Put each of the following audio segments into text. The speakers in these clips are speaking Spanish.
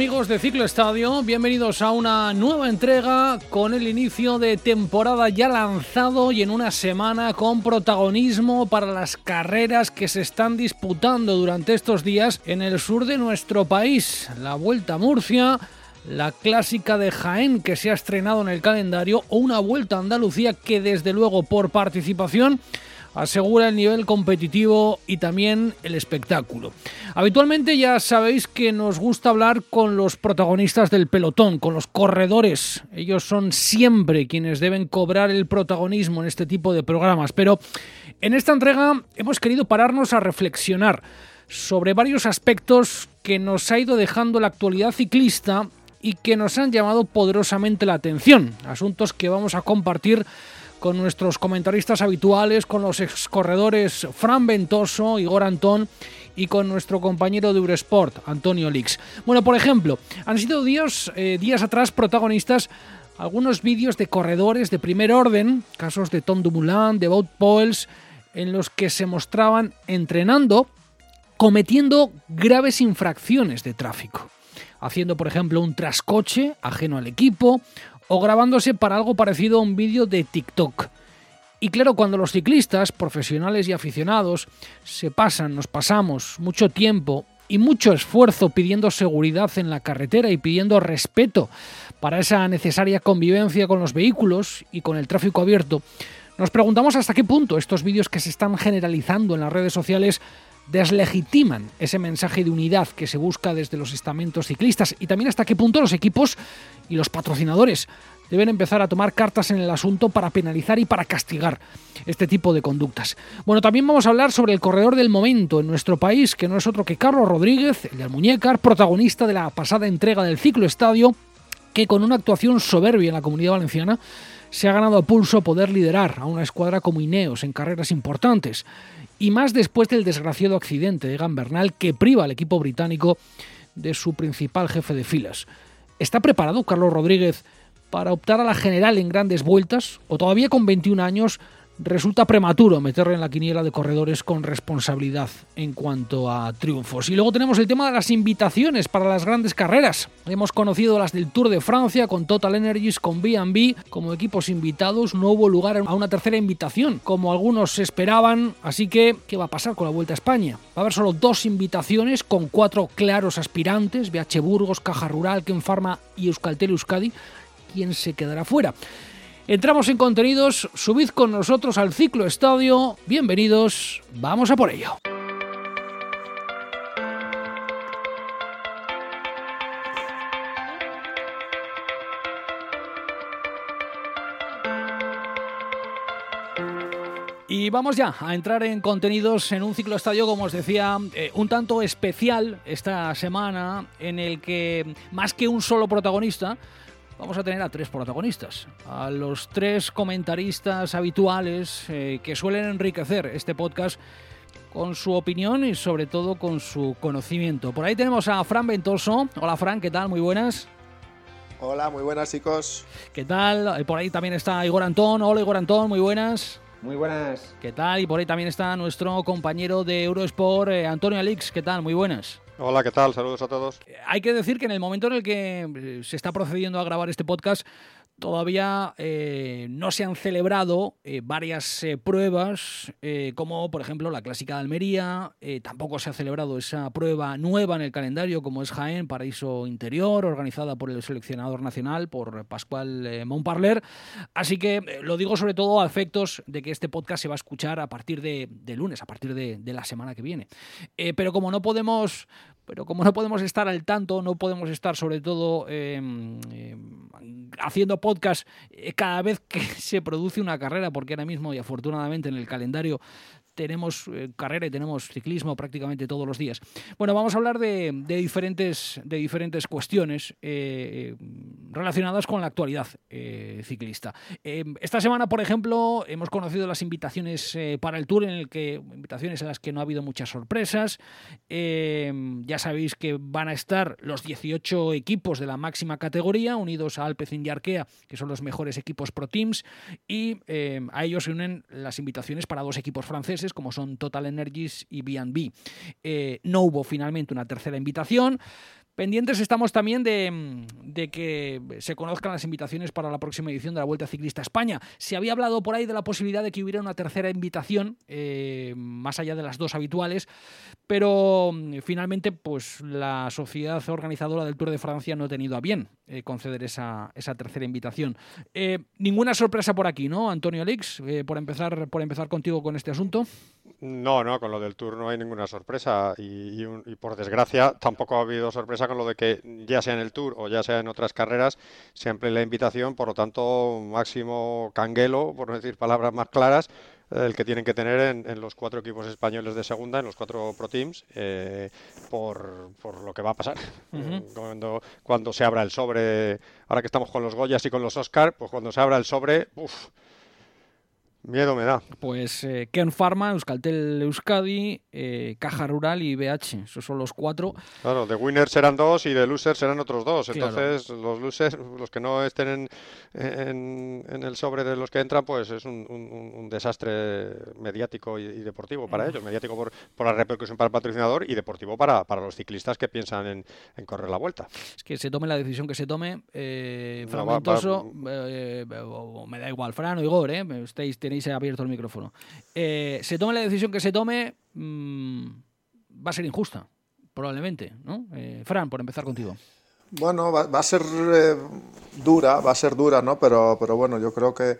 Amigos de Ciclo Estadio, bienvenidos a una nueva entrega con el inicio de temporada ya lanzado y en una semana con protagonismo para las carreras que se están disputando durante estos días en el sur de nuestro país. La Vuelta a Murcia, la clásica de Jaén que se ha estrenado en el calendario o una Vuelta a Andalucía que desde luego por participación asegura el nivel competitivo y también el espectáculo. Habitualmente ya sabéis que nos gusta hablar con los protagonistas del pelotón, con los corredores. Ellos son siempre quienes deben cobrar el protagonismo en este tipo de programas, pero en esta entrega hemos querido pararnos a reflexionar sobre varios aspectos que nos ha ido dejando la actualidad ciclista y que nos han llamado poderosamente la atención, asuntos que vamos a compartir con nuestros comentaristas habituales, con los excorredores Fran Ventoso, Igor Antón y con nuestro compañero de Eurosport, Antonio Lix. Bueno, por ejemplo, han sido días, eh, días atrás protagonistas algunos vídeos de corredores de primer orden, casos de Tom Dumoulin, de Bout Poels, en los que se mostraban entrenando cometiendo graves infracciones de tráfico, haciendo por ejemplo un trascoche ajeno al equipo o grabándose para algo parecido a un vídeo de TikTok. Y claro, cuando los ciclistas, profesionales y aficionados, se pasan, nos pasamos mucho tiempo y mucho esfuerzo pidiendo seguridad en la carretera y pidiendo respeto para esa necesaria convivencia con los vehículos y con el tráfico abierto, nos preguntamos hasta qué punto estos vídeos que se están generalizando en las redes sociales deslegitiman ese mensaje de unidad que se busca desde los estamentos ciclistas y también hasta qué punto los equipos y los patrocinadores deben empezar a tomar cartas en el asunto para penalizar y para castigar este tipo de conductas. Bueno, también vamos a hablar sobre el corredor del momento en nuestro país, que no es otro que Carlos Rodríguez, el del Muñecar, protagonista de la pasada entrega del ciclo estadio, que con una actuación soberbia en la comunidad valenciana se ha ganado a pulso poder liderar a una escuadra como Ineos en carreras importantes y más después del desgraciado accidente de Gambernal que priva al equipo británico de su principal jefe de filas. ¿Está preparado Carlos Rodríguez para optar a la general en grandes vueltas o todavía con 21 años resulta prematuro meterle en la quiniela de corredores con responsabilidad en cuanto a triunfos. Y luego tenemos el tema de las invitaciones para las grandes carreras. Hemos conocido las del Tour de Francia con Total Energies, con B&B como equipos invitados. No hubo lugar a una tercera invitación, como algunos esperaban. Así que, ¿qué va a pasar con la Vuelta a España? Va a haber solo dos invitaciones con cuatro claros aspirantes, BH Burgos, Caja Rural, Ken Pharma y Euskaltel Euskadi. ¿Quién se quedará fuera? Entramos en contenidos, subid con nosotros al ciclo estadio, bienvenidos, vamos a por ello. Y vamos ya a entrar en contenidos en un ciclo estadio, como os decía, eh, un tanto especial esta semana, en el que más que un solo protagonista, vamos a tener a tres protagonistas, a los tres comentaristas habituales eh, que suelen enriquecer este podcast con su opinión y sobre todo con su conocimiento. Por ahí tenemos a Fran Ventoso. Hola Fran, ¿qué tal? Muy buenas. Hola, muy buenas chicos. ¿Qué tal? Eh, por ahí también está Igor Antón. Hola Igor Antón, muy buenas. Muy buenas. ¿Qué tal? Y por ahí también está nuestro compañero de Eurosport, eh, Antonio Alix. ¿Qué tal? Muy buenas. Hola, ¿qué tal? Saludos a todos. Hay que decir que en el momento en el que eh, se está procediendo a grabar este podcast, todavía eh, no se han celebrado eh, varias pruebas, como por ejemplo la Clásica de Almería, tampoco se ha celebrado esa prueba nueva en el calendario, como es Jaén, Paraíso Interior, organizada por el seleccionador nacional, por Pascual Montparler. Así que lo digo sobre todo a efectos de que este podcast se va a escuchar a partir de, lunes, a partir de, de, la semana que viene. pero como no podemos pero como no podemos estar al tanto, no podemos estar sobre todo em, em, haciendo podcast eh, cada vez que se produce una carrera, porque ahora mismo y afortunadamente en el calendario tenemos eh, carrera y tenemos ciclismo prácticamente todos los días. Bueno, vamos a hablar de, diferentes, de diferentes cuestiones eh, relacionadas con la actualidad eh, ciclista. esta semana, por ejemplo, hemos conocido las invitaciones para el Tour, en el que invitaciones en las que no ha habido muchas sorpresas. ya sabéis que van a estar los 18 equipos de la máxima categoría unidos a Alpecin y Arkea, que son los mejores equipos Pro Teams, y a ellos se unen las invitaciones para dos equipos franceses como son Total Energies y B&B. Eh, no hubo finalmente una tercera invitación. Pendientes estamos también de, que se conozcan las invitaciones para la próxima edición de la Vuelta Ciclista España. Se había hablado por ahí de la posibilidad de que hubiera una tercera invitación, eh, más allá de las dos habituales, pero mm, finalmente pues, la sociedad organizadora del Tour de Francia no ha tenido a bien eh, conceder esa, tercera invitación. Eh, ninguna sorpresa por aquí, ¿no, Antonio Alix? por, empezar, por empezar contigo con este asunto. No, no, con lo del Tour no hay ninguna sorpresa y, por desgracia tampoco ha habido sorpresa con lo de que ya sea en el Tour o ya sea en otras carreras siempre la invitación, por lo tanto máximo canguelo, por no decir palabras más claras, el que tienen que tener en, los cuatro equipos españoles de segunda, en los cuatro Pro Teams, eh, por, por, lo que va a pasar. cuando, cuando se abra el sobre, ahora que estamos con los Goyas y con los Oscar, pues cuando se abra el sobre, uff Miedo me da. Pues eh, Ken Pharma, Euskaltel Euskadi, eh, Caja Rural y BH. Esos son los cuatro. Claro, de winners serán dos y de losers serán otros dos. Entonces, los losers, los que no estén en, en, el sobre de los que entran, pues es un, un, desastre mediático y, deportivo para ellos. Mediático por, por, la repercusión para el patrocinador y deportivo para, para los ciclistas que piensan en, en, correr la vuelta. Es que se tome la decisión que se tome, eh, eh me da igual, Fran o Igor, ¿eh? Estáis tenéis abierto el micrófono. Eh, se tome la decisión que se tome, mm, va a ser injusta, probablemente, ¿no? Eh, Fran, por empezar contigo. Bueno, va, a ser eh, dura, va a ser dura, ¿no? Pero, pero bueno, yo creo que,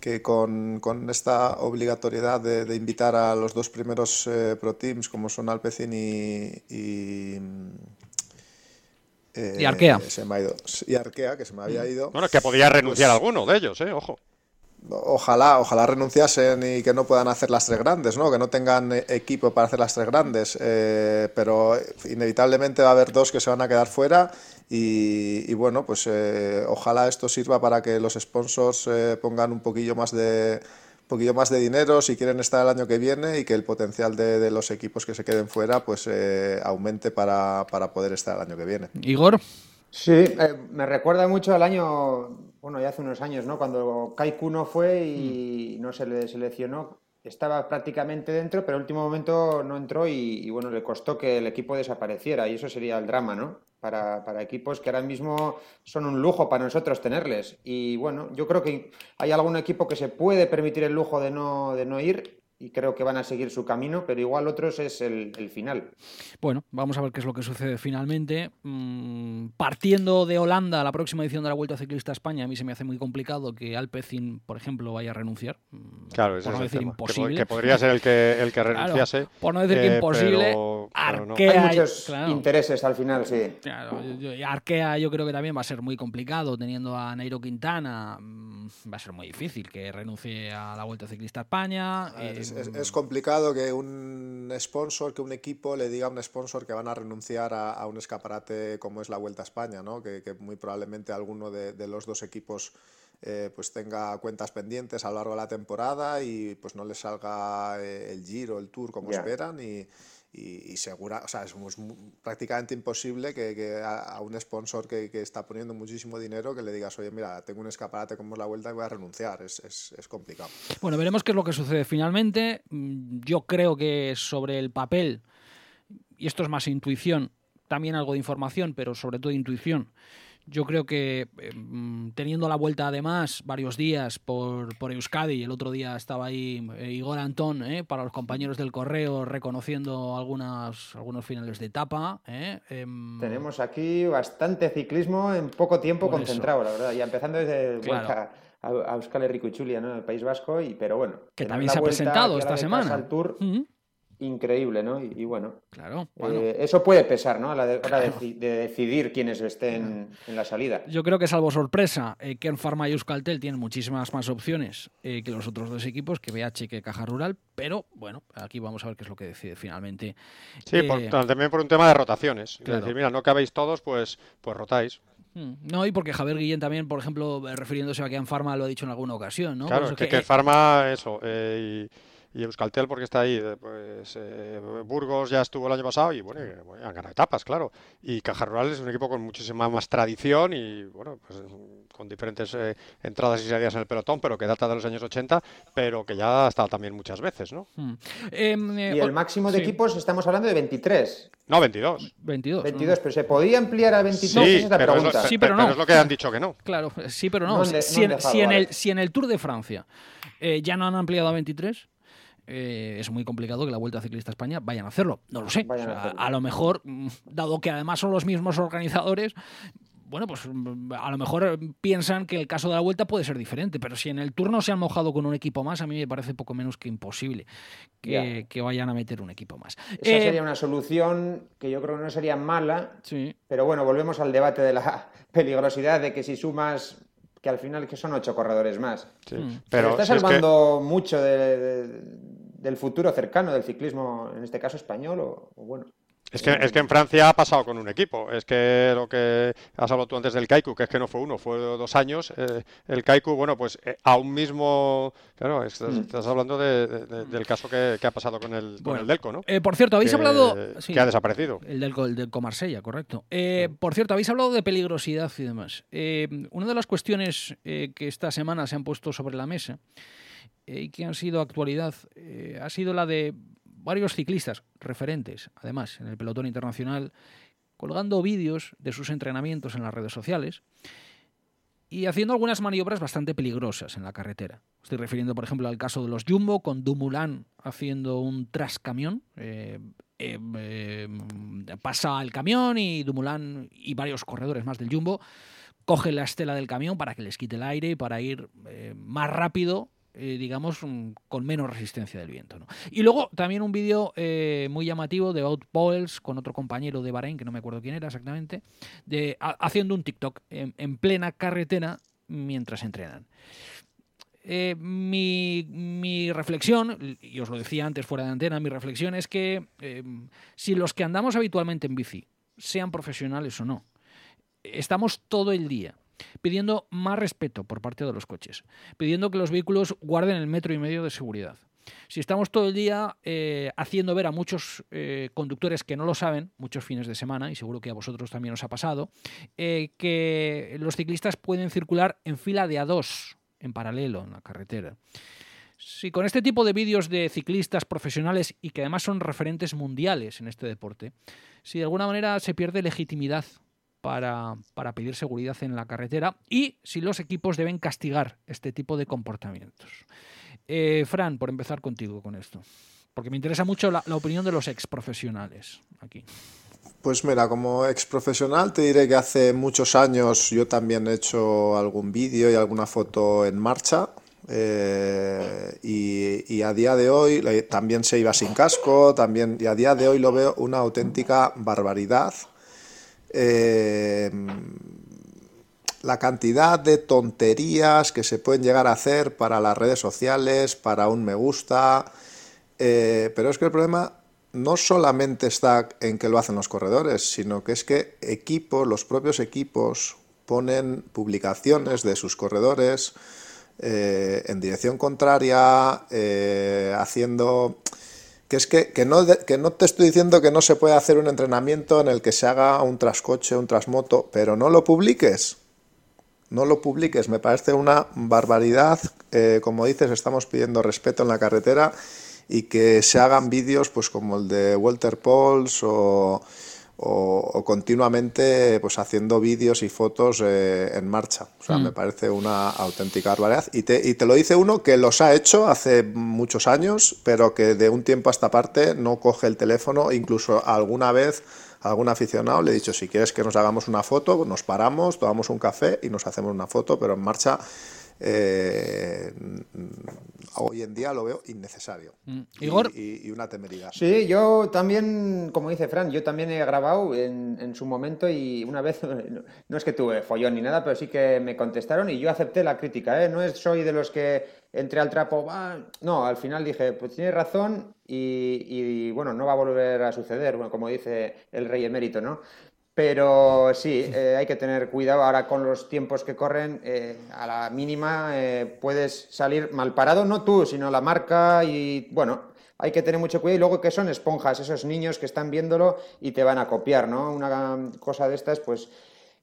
que con, con, esta obligatoriedad de, invitar a los dos primeros Pro Teams, como son Alpecin y, y y Arkea. Se me ha ido. Y Arkea, que se me había ido. Bueno, que podía renunciar pues alguno de ellos, ¿eh? Ojo ojalá, ojalá renunciasen y que no puedan hacer las tres grandes, ¿no? que no tengan eh, equipo para hacer las tres grandes, eh, pero inevitablemente va a haber dos que se van a quedar fuera y, bueno, pues eh, ojalá esto sirva para que los sponsors pongan un poquillo más de poquillo más de dinero si quieren estar el año que viene y que el potencial de, los equipos que se queden fuera pues aumente para, para poder estar el año que viene. Igor. Sí, me recuerda mucho al año bueno, ya hace unos años, ¿no? Cuando Kai Kuno fue y mm. no se le seleccionó, estaba prácticamente dentro, pero en último momento no entró y, bueno, le costó que el equipo desapareciera y eso sería el drama, ¿no? Para, para, equipos que ahora mismo son un lujo para nosotros tenerles. Y bueno, yo creo que hay algún equipo que se puede permitir el lujo de no, de no ir y creo que van a seguir su camino, pero igual otros es el, final. Bueno, vamos a ver qué es lo que sucede finalmente. Mm, partiendo de Holanda, la próxima edición de la Vuelta Ciclista a España, a mí se me hace muy complicado que Alpecin, por ejemplo, vaya a renunciar. Mm, claro, es decir imposible. Que, podría ser el que, el que renunciase. por no decir que eh, imposible, Arkea, Hay muchos intereses al final, sí. Claro, Arkea yo creo que también va a ser muy complicado, teniendo a Nairo Quintana, mm, va a ser muy difícil que renuncie a la Vuelta Ciclista a España. Eh, es, complicado que un sponsor, que un equipo le diga a un sponsor que van a renunciar a, un escaparate como es la Vuelta a España, ¿no? que, muy probablemente alguno de, los dos equipos eh, pues tenga cuentas pendientes a lo largo de la temporada y pues no les salga eh, el Giro, el Tour como esperan y, y, segura, o sea, es, prácticamente imposible que, a, un sponsor que, está poniendo muchísimo dinero que le digas, oye, mira, tengo un escaparate como es la vuelta y voy a renunciar. Es, es, es, complicado. Bueno, veremos qué es lo que sucede finalmente. Mm, yo creo que sobre el papel, y esto es más intuición, también algo de información, pero sobre todo intuición. Yo creo que em, teniendo la vuelta además varios días por, por Euskadi, el otro día estaba ahí eh, Igor Antón, eh, para los compañeros del correo, reconociendo algunas, algunos finales de etapa. Eh, em, Tenemos aquí bastante ciclismo en poco tiempo concentrado, la verdad, ya empezando desde vuelta a, Euskal Herriko y Chulia, ¿no? el País Vasco, y, pero bueno. Que también se ha presentado esta semana. Al tour, increíble, ¿no? Y, bueno, claro, eh, eso puede pesar, ¿no? A la hora de, decidir quiénes estén en la salida. Yo creo que salvo sorpresa, eh, Ken Pharma y Euskaltel tienen muchísimas más opciones eh, que los otros dos equipos, que BH que Caja Rural, pero bueno, aquí vamos a ver qué es lo que decide finalmente. Sí, eh, también por un tema de rotaciones. Es decir, mira, no cabéis todos, pues, pues rotáis. Hmm. No, y porque Javier Guillén también, por ejemplo, refiriéndose a Ken Pharma, lo ha dicho en alguna ocasión, ¿no? Claro, que, Ken Pharma, eso, y y Euskaltel porque está ahí. Eh, pues eh, Burgos ya estuvo el año pasado y bueno, han ganado etapas, claro. Y Caja Rural es un equipo con muchísima más tradición y bueno, pues con diferentes eh, entradas y salidas en el pelotón, pero que data de los años 80, pero que ya ha estado también muchas veces, ¿no? Hmm. Em, y el máximo de equipos estamos hablando de 23. No, 22. 22. 22, pero ¿se podía ampliar a 22? Sí, es pero, Es sí, pero, no. es lo que han dicho que no. Claro, sí, pero no. si, en, el, si en el Tour de Francia ya no han ampliado a 23, eh, es muy complicado que la Vuelta Ciclista España vayan a hacerlo. No lo sé. a, lo mejor, mm, dado que además son los mismos organizadores, bueno, pues mm, a lo mejor piensan que el caso de la vuelta puede ser diferente, pero si en el turno se han mojado con un equipo más, a mí me parece poco menos que imposible que, vayan a meter un equipo más. Esa eh, sería una solución que yo creo que no sería mala, sí. pero bueno, volvemos al debate de la peligrosidad de que si sumas que al final que son ocho corredores más. Sí. Mm. Pero, está salvando mucho del futuro cercano del ciclismo, en este caso español, o bueno. Es que, es que en Francia ha pasado con un equipo. Es que lo que has hablado tú antes del Kaiku, que es que no fue uno, fue dos años. Eh, el Kaiku, bueno, pues eh, aún mismo. Claro, estás, mm. hablando del caso que, ha pasado con el, el Delco, ¿no? Eh, por cierto, habéis hablado. que ha desaparecido. El Delco, el Delco Marsella, correcto. por cierto, habéis hablado de peligrosidad y demás. una de las cuestiones que esta semana se han puesto sobre la mesa y que han sido actualidad ha sido la de varios ciclistas referentes, además, en el pelotón internacional, colgando vídeos de sus entrenamientos en las redes sociales y haciendo algunas maniobras bastante peligrosas en la carretera. Estoy refiriendo, por ejemplo, al caso de los Jumbo, con Dumoulin haciendo un trascamión. Eh, eh, eh, pasa el camión y Dumoulin y varios corredores más del Jumbo cogen la estela del camión para que les quite el aire y para ir más rápido eh, digamos, mm, con menos resistencia del viento. Y luego también un vídeo eh, muy llamativo de Out con otro compañero de Bahrein, que no me acuerdo quién era exactamente, haciendo un TikTok en, plena carretera mientras entrenan. Eh, mi, mi, reflexión, y os lo decía antes fuera de antena, mi reflexión es que si los que andamos habitualmente en bici, sean profesionales o no, estamos todo el día pidiendo más respeto por parte de los coches, pidiendo que los vehículos guarden el metro y medio de seguridad. Si estamos todo el día eh, haciendo ver a muchos eh, conductores que no lo saben, muchos fines de semana, y seguro que a vosotros también os ha pasado, eh, que los ciclistas pueden circular en fila de a dos, en paralelo, en la carretera. Si con este tipo de vídeos de ciclistas profesionales y que además son referentes mundiales en este deporte, si de alguna manera se pierde legitimidad para, pedir seguridad en la carretera y si los equipos deben castigar este tipo de comportamientos. Eh, Fran, por empezar contigo con esto, porque me interesa mucho la, opinión de los ex profesionales aquí. Pues mira, como ex profesional te diré que hace muchos años yo también he hecho algún vídeo y alguna foto en marcha. Eh, y, y, a día de hoy también se iba sin casco, también, y a día de hoy lo veo una auténtica barbaridad eh, la cantidad de tonterías que se pueden llegar a hacer para las redes sociales, para un me gusta, eh, pero es que el problema no solamente está en que lo hacen los corredores, sino que es que equipos, los propios equipos, ponen publicaciones de sus corredores eh, en dirección contraria, haciendo que es que, que, no, que no te estoy diciendo que no se puede hacer un entrenamiento en el que se haga un trascoche, un trasmoto, pero no lo publiques. No lo publiques, me parece una barbaridad. Eh, como dices, estamos pidiendo respeto en la carretera y que se hagan vídeos pues como el de Walter Pauls o, o, continuamente pues haciendo vídeos y fotos eh, en marcha. O sea, me mm. parece una auténtica barbaridad. Y te, y te lo dice uno que los ha hecho hace muchos años, pero que de un tiempo a esta parte no coge el teléfono, incluso alguna vez algún aficionado le he dicho, si quieres que nos hagamos una foto, nos paramos, tomamos un café y nos hacemos una foto, pero en marcha eh, hoy en día lo veo innecesario. Mm. Y- Igor. Y, y una temeridad. Sí, yo también, como dice Fran, yo también he grabado en, en su momento y una vez, no, no es que tuve follón ni nada, pero sí que me contestaron y yo acepté la crítica, ¿eh? No es, soy de los que entré al trapo, "Ah", no, al final dije, pues tienes razón y, y, bueno, no va a volver a suceder, bueno, como dice el rey emérito, ¿no? Pero sí, eh, hay que tener cuidado ahora con los tiempos que corren. eh, a la mínima eh, puedes salir mal parado, no tú, sino la marca y bueno, hay que tener mucho cuidado. Y luego que son esponjas, esos niños que están viéndolo y te van a copiar, ¿no? Una cosa de estas, pues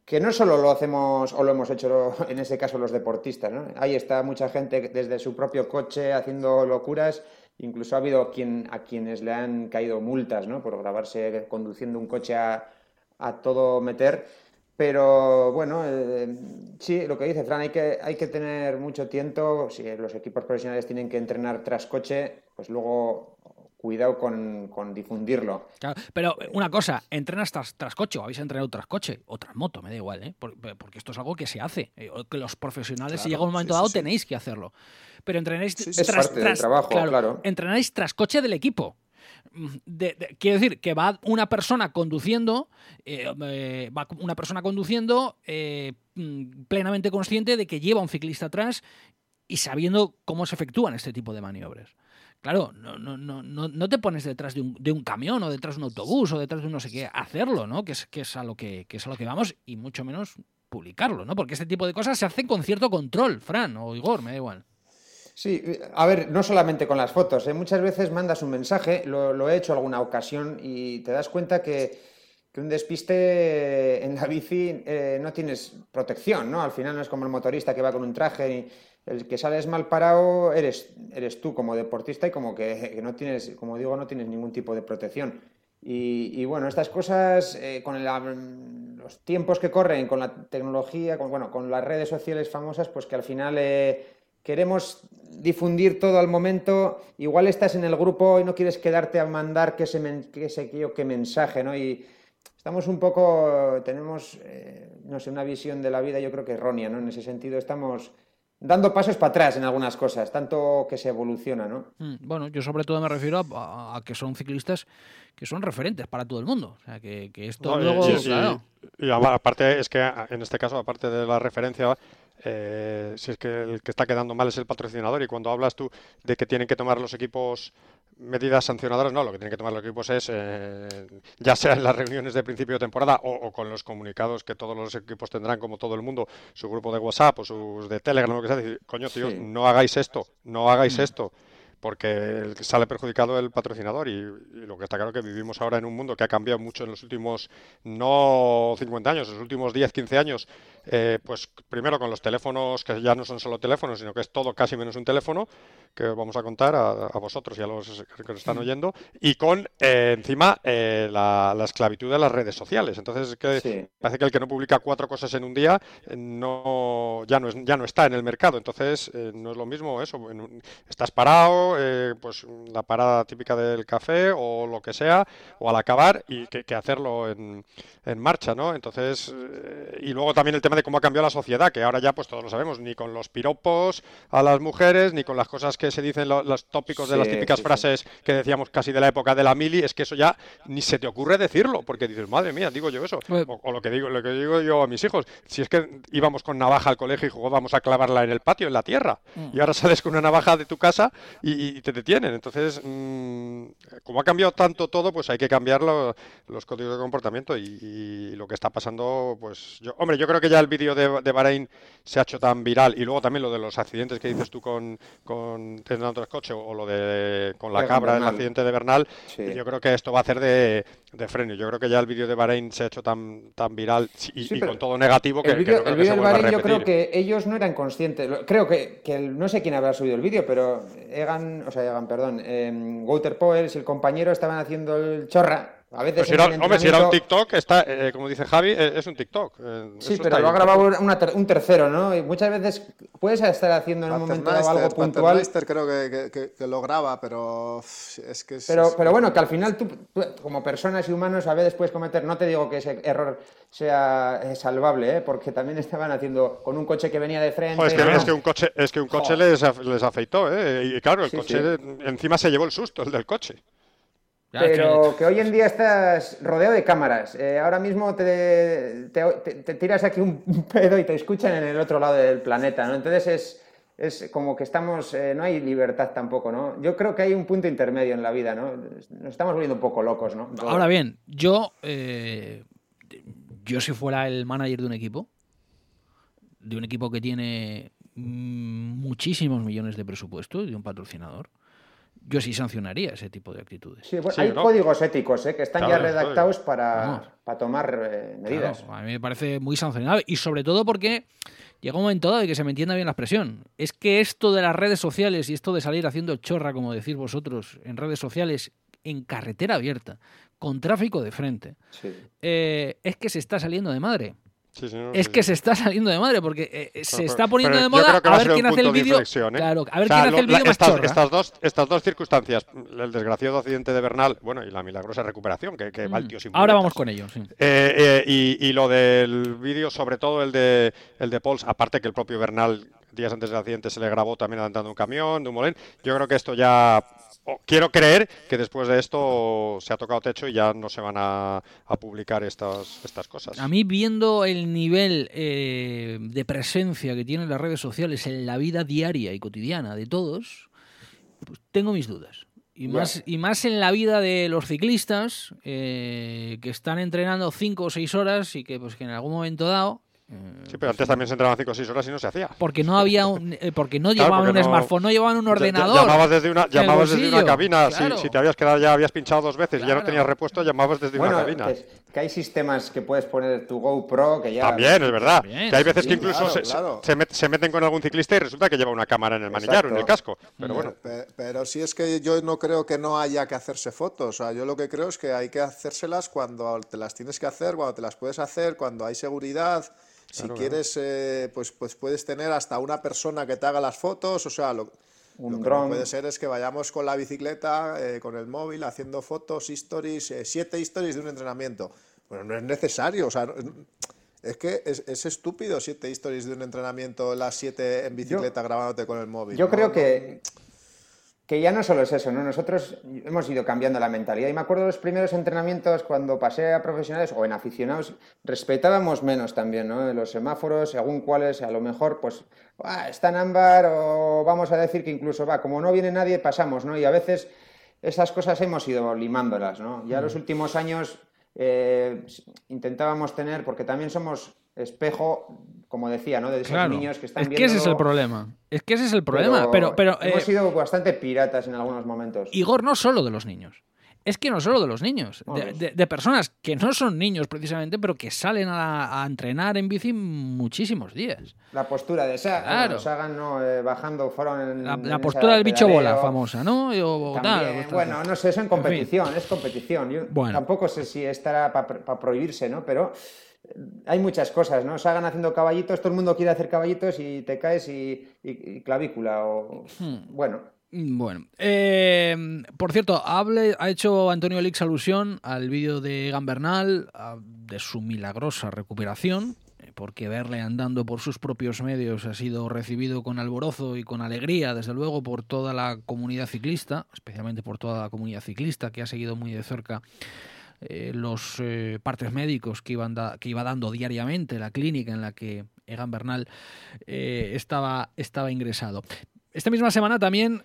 que no solo lo hacemos o lo hemos hecho en ese caso los deportistas, ¿no? Ahí está mucha gente desde su propio coche haciendo locuras. Incluso ha habido quien, a quienes le han caído multas, ¿no? Por grabarse conduciendo un coche a, a todo meter. Pero bueno, eh, sí, lo que dice Fran, hay que, hay que tener mucho tiento. Si los equipos profesionales tienen que entrenar tras coche, pues luego cuidado con, con difundirlo. Claro, pero una cosa, ¿entrenas tras, tras coche o habéis entrenado tras coche o tras moto? Me da igual, ¿eh? Por- porque esto es algo que se hace. eh, o que los profesionales, si Claro, llega un momento sí, dado, sí. tenéis que hacerlo. Pero entrenáis tras, Es parte del trabajo, claro. Entrenáis tras coche del equipo. Quiero decir que va una persona conduciendo, eh, eh, va una persona conduciendo eh, mm, plenamente consciente de que lleva un ciclista atrás y sabiendo cómo se efectúan este tipo de maniobras. Claro, no, no, no, no, te pones detrás de un, de un camión o detrás de un autobús o detrás de un no sé qué, hacerlo, ¿no? Que es, que es a lo que, que es a lo que vamos y mucho menos publicarlo, ¿no? Porque este tipo de cosas se hacen con cierto control, Fran o Igor, me da igual. Sí, a ver, no solamente con las fotos, ¿eh? muchas veces mandas un mensaje, lo, he hecho alguna ocasión y te das cuenta que, un despiste en la bici eh, no tienes protección, ¿no? Al final no es como el motorista que va con un traje y el que sales mal parado eres, tú como deportista y como que, no tienes, como digo, no tienes ningún tipo de protección. Y, bueno, estas cosas eh, con los tiempos que corren, con la tecnología, con, bueno, con las redes sociales famosas, pues que al final eh, queremos difundir todo al momento. Igual estás en el grupo y no quieres quedarte a mandar que ese, men- que ese que, que mensaje, ¿no? Y estamos un poco, tenemos, eh, no sé, una visión de la vida yo creo que errónea, ¿no? En ese sentido estamos dando pasos para atrás en algunas cosas, tanto que se evoluciona, ¿no? Mm, Bueno, yo sobre todo me refiero a, a- a que son ciclistas que son referentes para todo el mundo. O sea, que, que esto No, y- luego, y, y- claro. y ama- aparte es que en este caso, aparte de la referencia, eh, si es que el que está quedando mal es el patrocinador y cuando hablas tú de que tienen que tomar los equipos medidas sancionadoras, no, lo que tienen que tomar los equipos es, eh, ya sea en las reuniones de principio de temporada o, o con los comunicados que todos los equipos tendrán, como todo el mundo, su grupo de WhatsApp o sus de Telegram, lo que sea, decir, coño, tío, Sí. no hagáis esto, no hagáis esto porque sale perjudicado el patrocinador y, y lo que está claro que vivimos ahora en un mundo que ha cambiado mucho en los últimos no 50 años, en los últimos 10, 15 años, eh, pues primero con los teléfonos que ya no son solo teléfonos, sino que es todo casi menos un teléfono, que os vamos a contar a, a vosotros y a los que os están oyendo, y con eh, encima eh, la, la esclavitud de las redes sociales. Entonces que Sí. parece que el que no publica cuatro cosas en un día eh, no ya no es, ya no está en el mercado. Entonces eh, no es lo mismo eso. un- estás parado, pues la parada típica del café o lo que sea, o al acabar y que, que hacerlo en, en marcha, ¿no? Entonces y luego también el tema de cómo ha cambiado la sociedad, que ahora ya pues todos lo sabemos, ni con los piropos a las mujeres, ni con las cosas que se dicen lo- los tópicos de las típicas sí, sí. frases que decíamos casi de la época de la mili, es que eso ya ni se te ocurre decirlo, porque dices, madre mía, digo yo eso. Pues- O, o lo que digo, lo que digo yo a mis hijos, si es que íbamos con navaja al colegio y jugábamos a clavarla en el patio, en la tierra, y ahora sales con una navaja de tu casa y, y te detienen. Entonces, mm, como ha cambiado tanto todo, pues hay que cambiar lo- los códigos de comportamiento y, y lo que está pasando, pues yo, hombre, yo creo que ya el vídeo de, de Bahrein se ha hecho tan viral y luego también lo de los accidentes que dices tú con, con teniendo el coche o lo de con la cabra, el Bernal. accidente de Bernal, Sí. yo creo que esto va a hacer de, de freno. Yo creo que ya el vídeo de Bahrein se ha hecho tan, tan viral y, Sí, y pero con todo negativo que, El vídeo no el a Bahrein yo creo que ellos no eran conscientes. Creo que, que el- no sé quién habrá subido el vídeo, pero Egan, o sea, Egan, perdón, eh, Wouter Poels y el compañero estaban haciendo el chorra A veces si era, hombre, si era un TikTok, está, eh, como dice Javi, eh, es un TikTok. eh, Sí, pero lo ha grabado una ter- un tercero, ¿no? Y muchas veces puedes estar haciendo en un momento dado algo puntual, creo que, que- que- que lo graba, pero es que es, pero, es- pero bueno, que al final tú, tú, como personas y humanos a veces puedes cometer, no te digo que ese error sea salvable, ¿eh? porque también estaban haciendo con un coche que venía de frente. Joder, es, que, ¿no? es que un coche, es que un coche Joder. les, les afeitó, ¿eh? Y claro, el Sí, coche encima se llevó el susto, el del coche. Ya, es que- Pero que hoy en día estás rodeado de cámaras. Eh, ahora mismo te, te- te- te tiras aquí un pedo y te escuchan en el otro lado del planeta, ¿no? Entonces es, es como que estamos, eh, no hay libertad tampoco, ¿no? Yo creo que hay un punto intermedio en la vida, ¿no? Nos estamos volviendo un poco locos, ¿no? Ahora bien, yo, eh, yo si fuera el manager de un equipo, de un equipo que tiene muchísimos millones de presupuesto y de un patrocinador, yo sí sancionaría ese tipo de actitudes. Sí, bueno, Sí, hay ¿no? códigos éticos ¿eh? que están Claro, ya redactados para, para tomar eh, medidas. Claro, a mí me parece muy sancionable y sobre todo porque llega un momento dado de que se me entienda bien la expresión. Es que esto de las redes sociales y esto de salir haciendo chorra, como decís vosotros, en redes sociales, en carretera abierta, con tráfico de frente, Sí. eh, es que se está saliendo de madre. Sí, Es sí, que se está saliendo de madre porque eh, eh, se Pero- está poniendo de moda a ver quién hace el vídeo. ¿eh? Claro, a ver O sea, quién hace el vídeo más estas, chorra. estas dos, estas dos circunstancias, el desgraciado accidente de Bernal, bueno, y la milagrosa recuperación, que, que va el tío sin Mm. Ahora vamos con ello. sí. Eh, y, y lo del vídeo, sobre todo el de el de Pols, aparte que el propio Bernal días antes del accidente se le grabó también adelantando un camión, de un molén. Yo creo que esto ya quiero creer que después de esto se ha tocado techo y ya no se van a, a publicar estas estas cosas. A mí, viendo el nivel eh, de presencia que tienen las redes sociales en la vida diaria y cotidiana de todos, pues tengo mis dudas. Y más, y más en la vida de los ciclistas eh, que están entrenando cinco o seis horas y que, pues, que en algún momento dado. Eh, Sí, pero antes también se entraban 5 o 6 horas y no se hacía. porque no había un, eh, porque no Claro, llevaban porque un no- smartphone, no llevaban un ordenador. Llamabas desde una, llamabas desde una cabina. Si- claro. Si, te habías quedado, ya habías pinchado dos veces y ya no tenías repuesto, llamabas desde Bueno, una cabina. que, que hay sistemas que puedes poner tu GoPro que ya... También, es verdad. También, que hay veces que incluso claro, se, claro. se met- se meten con algún ciclista y resulta que lleva una cámara en el manillar o en el casco. Pero bueno, Pe- Pero si es que yo no creo que no haya que hacerse fotos. O sea, yo lo que creo es que hay que hacérselas cuando te las tienes que hacer, cuando te las puedes hacer, cuando hay seguridad. Si quieres, eh, pues, pues puedes tener hasta una persona que te haga las fotos. O sea, lo, Un lo que no puede ser es que vayamos con la bicicleta, eh, con el móvil, haciendo fotos, stories, eh, siete stories de un entrenamiento. Bueno, no es necesario. O sea, es que es, es estúpido siete stories de un entrenamiento, las siete en bicicleta grabándote con el móvil. Yo No, creo no- que, ya no solo es eso, ¿no? Nosotros hemos ido cambiando la mentalidad. Y me acuerdo de los primeros entrenamientos cuando pasé a profesionales o en aficionados, respetábamos menos también, ¿no? Los semáforos, según cuáles, a lo mejor, pues, "Ah, está en ámbar o vamos a decir que incluso, va, como no viene nadie, pasamos, ¿no? Y a veces esas cosas hemos ido limándolas, ¿no? Ya los últimos años eh, intentábamos tener, porque también somos espejo, como decía, ¿no? De esos Claro, niños que están es que ese es el problema. Es que ese es el problema. Pero, pero, hemos eh, sido bastante piratas en algunos momentos. Igor, no solo de los niños. Es que no solo de los niños, de, Vamos. de- de personas que no son niños precisamente, pero que salen a, a entrenar en bici muchísimos días. La postura de esa, Claro. Sagan ¿no? Eh, bajando fueron en, La, en la esa postura del bicho bola famosa, ¿no? O- También, pues, tal. bueno, no sé, eso en competición, es competición. Yo Bueno. tampoco sé si estará para prohibirse, ¿no? Pero hay muchas cosas, ¿no? Sagan haciendo caballitos, todo el mundo quiere hacer caballitos y te caes y, y- y clavícula o... Hmm. Bueno, Bueno, eh, por cierto, hable, ha hecho Antonio Lix alusión al vídeo de Gambernal, a- de su milagrosa recuperación, eh, porque verle andando por sus propios medios ha sido recibido con alborozo y con alegría, desde luego, por toda la comunidad ciclista, especialmente por toda la comunidad ciclista que ha seguido muy de cerca eh, los eh, partes médicos que, iban da- que iba dando diariamente la clínica en la que Egan Bernal eh, estaba, estaba ingresado. Esta misma semana también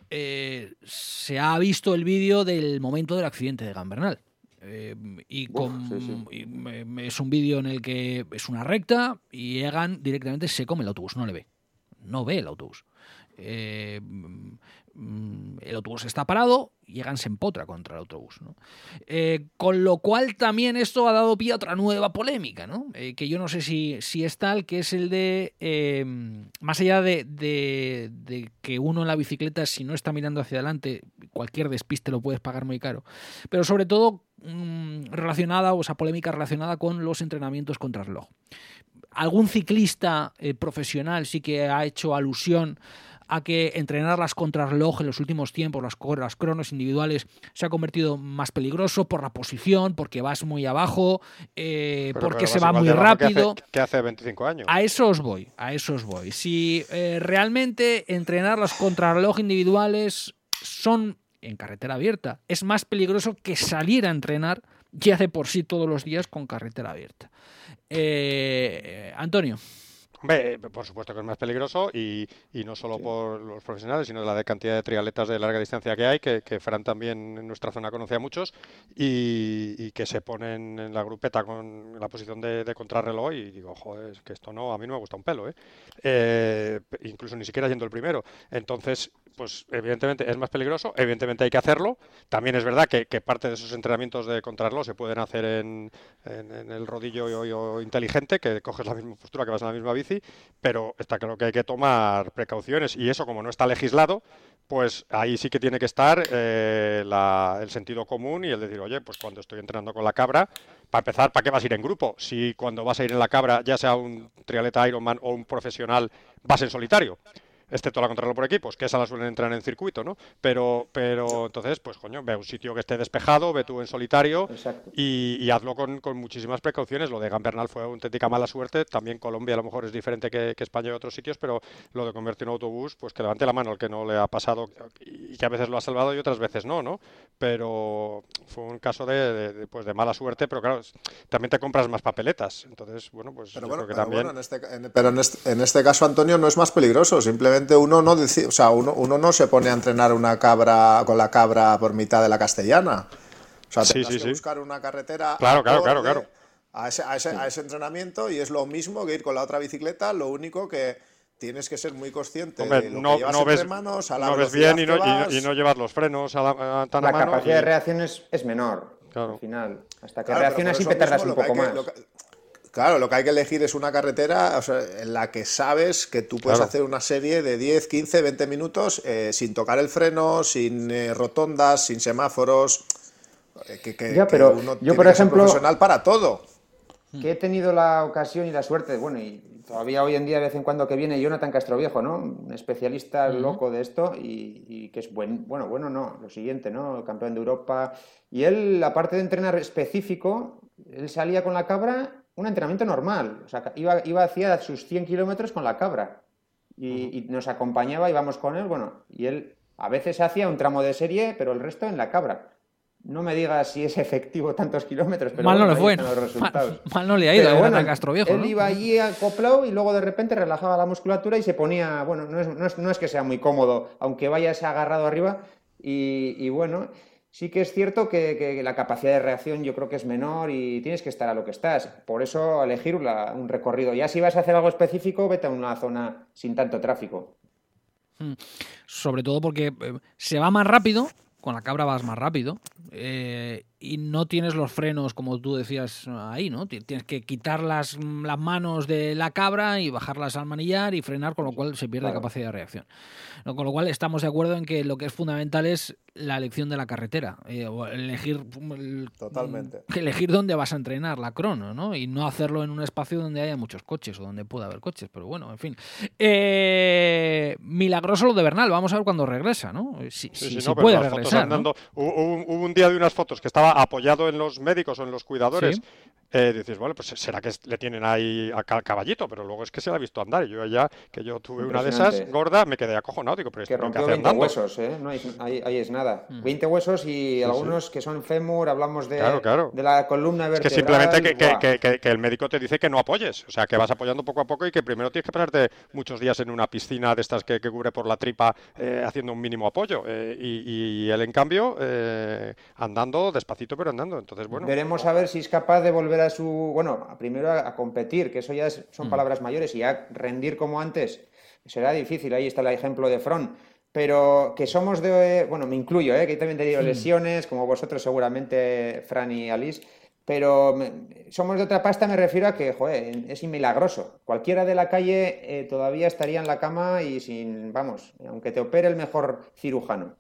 se ha visto el vídeo del momento del accidente de Egan Bernal. Eh, y, Uf, con- sí, sí. y me- es un vídeo en el que es una recta y Egan directamente se come el autobús, no le ve. No ve el autobús. Eh, el autobús está parado y Egan se empotra contra el autobús. Eh, con lo cual también esto ha dado pie a otra nueva polémica, ¿no? Eh, que yo no sé si, si es tal, que es el de, eh, más allá de que uno en la bicicleta, si no está mirando hacia adelante, cualquier despiste lo puedes pagar muy caro, pero sobre todo mm, relacionada o esa polémica relacionada con los entrenamientos contra reloj. Algún ciclista eh, profesional sí que ha hecho alusión a que entrenar las contrarreloj en los últimos tiempos, las, las cronos individuales, se ha convertido más peligroso por la posición, porque vas muy abajo, eh, porque se va muy rápido. Que hace, hace, 25 años. A eso os voy, a eso os voy. Si eh, realmente entrenar las contrarreloj individuales son en carretera abierta, es más peligroso que salir a entrenar ya de por sí todos los días con carretera abierta. Eh, Antonio. Hombre, por supuesto que es más peligroso y, y no solo por los profesionales, sino de la de cantidad de trialetas de larga distancia que hay, que, que Fran también en nuestra zona conoce a muchos y, que se ponen en la grupeta con la posición de, de contrarreloj y digo, joder, que esto no, a mí no me gusta un pelo, ¿eh? ¿eh? incluso ni siquiera yendo el primero. Entonces, pues evidentemente es más peligroso, evidentemente hay que hacerlo. También es verdad que, parte de esos entrenamientos de contrarreloj se pueden hacer en, el rodillo inteligente, que coges la misma postura que vas en la misma bici, pero está claro que hay que tomar precauciones y eso como no está legislado, pues ahí sí que tiene que estar eh, el sentido común y el decir, oye, pues cuando estoy entrenando con la cabra, para empezar, ¿para qué vas a ir en grupo? Si cuando vas a ir en la cabra, ya sea un triatleta Ironman o un profesional, vas en solitario excepto la contrarreloj por equipos, que esa la suelen entrar en circuito, ¿no? Pero, pero entonces, pues coño, ve un sitio que esté despejado, ve tú en solitario y, hazlo con, muchísimas precauciones. Lo de Gambernal fue auténtica mala suerte. También Colombia a lo mejor es diferente que, España y otros sitios, pero lo de convertir en autobús, pues que levante la mano al que no le ha pasado y que a veces lo ha salvado y otras veces no, ¿no? Pero fue un caso de, pues de mala suerte, pero claro, también te compras más papeletas. Entonces, bueno, pues pero bueno, que también... en este, pero en este, en este caso, Antonio, no es más peligroso, simplemente uno no, o sea, uno, uno, no se pone a entrenar una cabra con la cabra por mitad de la castellana. O sea, tienes que buscar una carretera claro, claro, claro, claro. A, ese, a, ese, a ese entrenamiento y es lo mismo que ir con la otra bicicleta, lo único que tienes que ser muy consciente de lo no, que llevas no ves, entre manos, a la no ves bien y no, y, no, llevas los frenos a la, tan la a mano. capacidad de reacción es, es menor al final. Hasta que reaccionas siempre tardas un poco más. Claro, lo que hay que elegir es una carretera en la que sabes que tú puedes hacer una serie de 10, 15, 20 minutos eh, sin tocar el freno, sin eh, rotondas, sin semáforos. Eh, que, ya, pero yo, por ejemplo, profesional para todo. Que he tenido la ocasión y la suerte, bueno, y todavía hoy en día de vez en cuando que viene Jonathan Castroviejo, ¿no? Un especialista loco de esto y, y, que es buen, bueno, bueno, no, lo siguiente, ¿no? El campeón de Europa. Y él, aparte de entrenar específico, él salía con la cabra un entrenamiento normal. O sea, iba, iba hacia sus 100 kilómetros con la cabra y, nos acompañaba, íbamos con él, bueno, y él a veces hacía un tramo de serie, pero el resto en la cabra. No me digas si es efectivo tantos kilómetros, pero mal no le fue. Mal, no le ha ido a bueno, Castro Viejo. Él iba allí acoplado y luego de repente relajaba la musculatura y se ponía, bueno, no es, no es, no es que sea muy cómodo, aunque vayas agarrado arriba. Y, y bueno, sí que es cierto que, la capacidad de reacción yo creo que es menor y tienes que estar a lo que estás. Por eso elegir un recorrido. Ya si vas a hacer algo específico, vete a una zona sin tanto tráfico. Hmm. Sobre todo porque eh, se va más rápido, con la cabra vas más rápido. Eh, y no tienes los frenos, como tú decías ahí, ¿no? Tienes que quitar las, las manos de la cabra y bajarlas al manillar y frenar, con lo cual se pierde capacidad de reacción. Con lo cual estamos de acuerdo en que lo que es fundamental es la elección de la carretera, eh, elegir Totalmente. elegir dónde vas a entrenar la crono, ¿no? Y no hacerlo en un espacio donde haya muchos coches o donde pueda haber coches, pero bueno, en fin. Eh, milagroso lo de Bernal, vamos a ver cuándo regresa, ¿no? Si, puede regresar. hubo, un día de unas fotos que estaba apoyado en los médicos o en los cuidadores eh, dices, bueno, pues será que le tienen ahí a caballito, pero luego es que se la ha visto andar. Y yo ya, que yo tuve una de esas gorda, me quedé acojonado. Digo, pero que rompió 20 huesos, ¿eh? No hay, ahí, es nada. 20 mm. huesos y algunos que son fémur, hablamos de, de la columna vertebral. Es que simplemente que, que, el médico te dice que no apoyes, o sea, que vas apoyando poco a poco y que primero tienes que pasarte muchos días en una piscina de estas que, cubre por la tripa eh, haciendo un mínimo apoyo. Eh, y, él, en cambio, andando despacito, pero andando. Entonces, bueno. Veremos a ver si es capaz de volver a su, bueno, primero a, competir, que eso ya son mm. palabras mayores, y a rendir como antes será difícil, ahí está el ejemplo de Front, pero que somos de, bueno, me incluyo, ¿eh? que también he tenido lesiones, como vosotros seguramente, Fran y Alice, pero somos de otra pasta, me refiero a que, joder, es milagroso. Cualquiera de la calle eh, todavía estaría en la cama y sin, vamos, aunque te opere el mejor cirujano.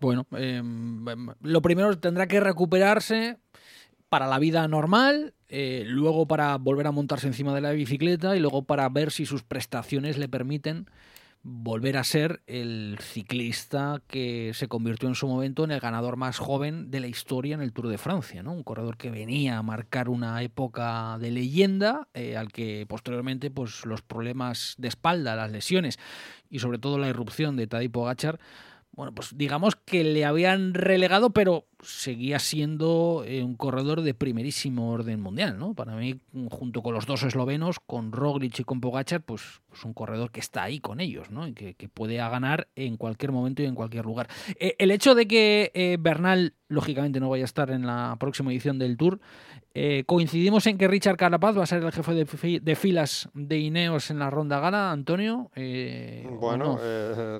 Bueno, em, lo primero tendrá que recuperarse para la vida normal, eh, luego para volver a montarse encima de la bicicleta y luego para ver si sus prestaciones le permiten volver a ser el ciclista que se convirtió en su momento en el ganador más joven de la historia en el Tour de Francia, ¿no? Un corredor que venía a marcar una época de leyenda, eh, al que posteriormente pues, los problemas de espalda, las lesiones y sobre todo la irrupción de Tadej Pogacar bueno, pues digamos que le habían relegado, pero seguía siendo eh, un corredor de primerísimo orden mundial, ¿no? Para mí, junto con los dos eslovenos, con Roglic y con Pogacar, pues, pues un corredor que está ahí con ellos, ¿no? Y que, puede ganar en cualquier momento y en cualquier lugar. Eh, el hecho de que eh, Bernal, lógicamente, no vaya a estar en la próxima edición del Tour, coincidimos en que Richard Carapaz va a ser el jefe de, filas de Ineos en la ronda gala, Antonio. bueno,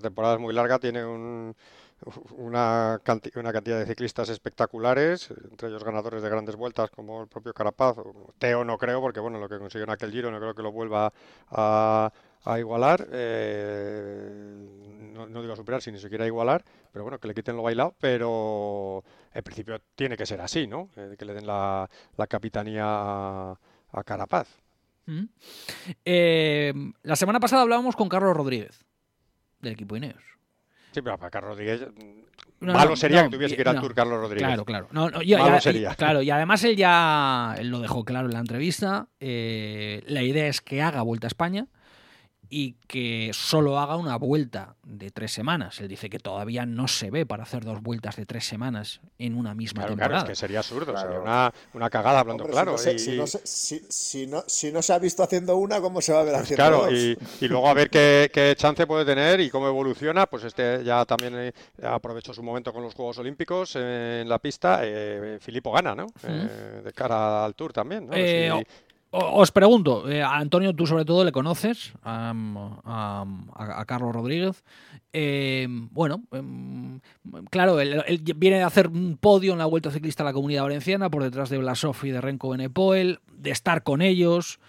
temporada es muy larga, tiene un una, una cantidad de ciclistas espectaculares, entre ellos ganadores de grandes vueltas como el propio Carapaz. Teo no creo, porque bueno, lo que consiguió en aquel giro no creo que lo vuelva a, igualar. Eh, no, digo superar, si ni siquiera igualar, pero bueno, que le quiten lo bailado. Pero en principio tiene que ser así, ¿no? Eh, que le den la, capitanía a, Carapaz. Mm. Eh, la semana pasada hablábamos con Carlos Rodríguez, del equipo Ineos. Pero para Carlos Rodríguez. malo sería que tuviese que ir al Tour Carlos Rodríguez. Claro, claro. malo sería. claro, y además él ya lo dejó claro en la entrevista. Eh, la idea es que haga Vuelta a España y que solo haga una vuelta de tres semanas. Él dice que todavía no se ve para hacer dos vueltas de tres semanas en una misma temporada. Claro, es que sería absurdo, sería una, una, cagada hablando claro. Si no, si, no, se ha visto haciendo una, ¿cómo se va a ver haciendo claro, dos? Y, y, luego a ver qué, qué, chance puede tener y cómo evoluciona. Pues este ya también eh, aprovechó su momento con los Juegos Olímpicos en la pista. Eh, Filipo gana, ¿no? Eh, de cara al Tour también, ¿no? Os pregunto, eh, Antonio, tú sobre todo le conoces a, Carlos Rodríguez. Eh, bueno, em, claro, él, viene de hacer un podio en la Vuelta Ciclista a la Comunidad Valenciana por detrás de Blasov y de Renko Benepoel, de estar con ellos.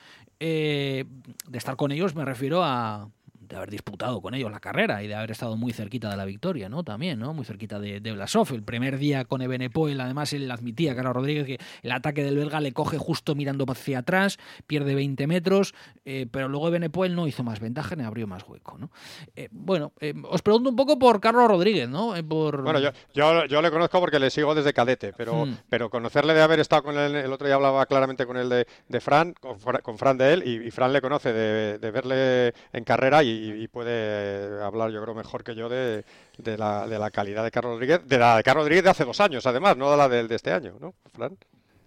Eh, de estar con ellos me refiero a, de haber disputado con ellos la carrera y de haber estado muy cerquita de la victoria, ¿no? También, ¿no? Muy cerquita de, de Blasov. El primer día con Ebenepoel, además, él admitía, Carlos Rodríguez, que el ataque del belga le coge justo mirando hacia atrás, pierde 20 metros, eh, pero luego Ebenepoel no hizo más ventaja ni abrió más hueco, ¿no? Eh, bueno, eh, os pregunto un poco por Carlos Rodríguez, ¿no? Por... Bueno, yo, yo, le conozco porque le sigo desde cadete, pero, hmm. pero conocerle de haber estado con él, el otro día hablaba claramente con él de, de Fran, con, Fran de él, y, Fran le conoce de, de verle en carrera y puede hablar, yo creo, mejor que yo de, de, la, de la calidad de Carlos Rodríguez, de la de Carlos Rodríguez de hace dos años, además, no de la de, de este año, ¿no, Fran?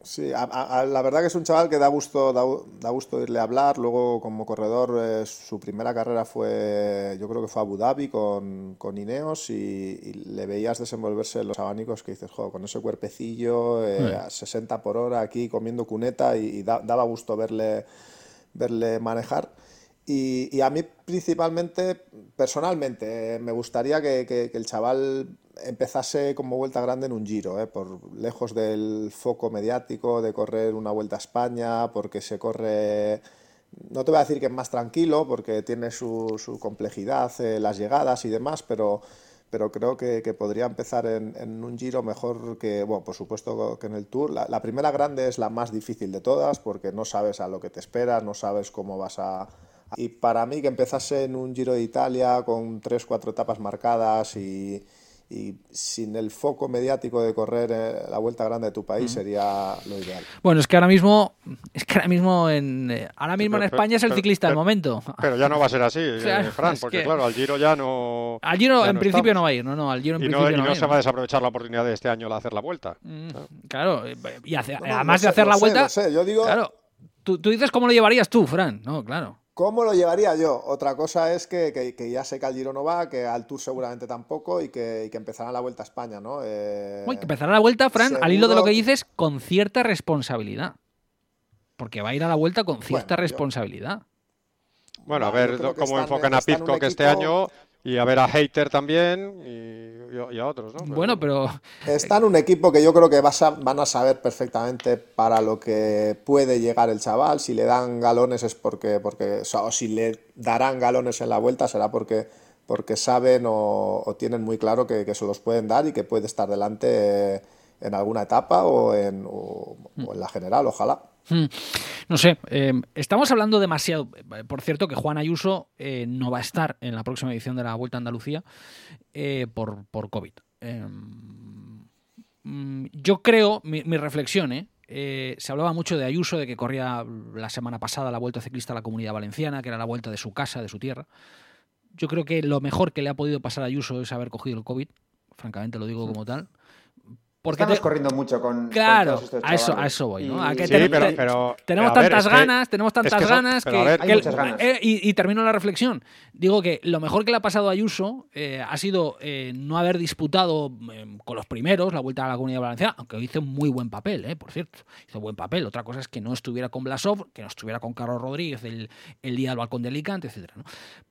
Sí, la verdad que es un chaval que da gusto, da, gusto irle a hablar. Luego, como corredor, eh, su primera carrera fue, yo creo que fue Abu Dhabi con, con Ineos y, le veías desenvolverse los abanicos que dices, jo, con ese cuerpecillo, eh, a 60 por hora aquí comiendo cuneta y, daba gusto verle, verle manejar. Y, a mí principalmente, personalmente, me gustaría que, el chaval empezase como vuelta grande en un giro, ¿eh? por lejos del foco mediático de correr una vuelta a España, porque se corre, no te voy a decir que es más tranquilo, porque tiene su, complejidad, eh, las llegadas y demás, pero, pero creo que, podría empezar en, un giro mejor que, bueno, por supuesto que en el Tour. La, la primera grande es la más difícil de todas, porque no sabes a lo que te espera, no sabes cómo vas a y para mí que empezase en un Giro de Italia con tres, cuatro etapas marcadas y, sin el foco mediático de correr eh, la vuelta grande de tu país sería lo ideal. Bueno, es que ahora mismo, es que ahora mismo en eh, ahora mismo en España es el ciclista del momento. Pero ya no va a ser así, eh, Fran, porque claro, al Giro ya no. Al Giro en principio no va a ir, no, no, al Giro en y principio no, no, se va a desaprovechar la oportunidad de este año de hacer la vuelta. Mm, claro, y además de hacer la vuelta. yo digo. Claro, tú, tú dices cómo lo llevarías tú, Fran, no, claro. ¿Cómo lo llevaría yo? Otra cosa es que, ya sé que al Giro no va, que al Tour seguramente tampoco y que, empezará la Vuelta a España, ¿no? Eh, que empezará la Vuelta, Fran, al hilo de lo que dices, con cierta responsabilidad. Porque va a ir a la Vuelta con cierta responsabilidad. Bueno, a ver cómo enfocan a que este año y a ver a Hater también y, a otros, ¿no? Bueno, pero... Está en un equipo que yo creo que van a saber perfectamente para lo que puede llegar el chaval. Si le dan galones es porque... porque o, si le darán galones en la vuelta será porque, porque saben o, tienen muy claro que, se los pueden dar y que puede estar delante en alguna etapa o en, o en la general, ojalá. Hmm. No sé, eh, estamos hablando demasiado. Eh, por cierto, que Juan Ayuso eh, no va a estar en la próxima edición de la Vuelta a Andalucía por, por, COVID. Mm, yo creo, mi, mi reflexión, se hablaba mucho de Ayuso, de que corría la semana pasada la Vuelta Ciclista a la Comunidad Valenciana, que era la vuelta de su casa, de su tierra. Yo creo que lo mejor que le ha podido pasar a Ayuso es haber cogido el COVID, francamente lo digo como tal. Porque Estamos corriendo mucho con. Claro, a, eso, a eso voy. ¿no? tenemos tantas ganas, tenemos tantas ganas que. y, termino la reflexión. Digo que lo mejor que le ha pasado a Ayuso eh, ha sido eh, no haber disputado em, con los primeros la vuelta a la comunidad valenciana, aunque hizo un muy buen papel, eh, por cierto. Hizo buen papel. Otra cosa es que no estuviera con Blasov, que no estuviera con Carlos Rodríguez el, el día del balcón de Alicante, etc.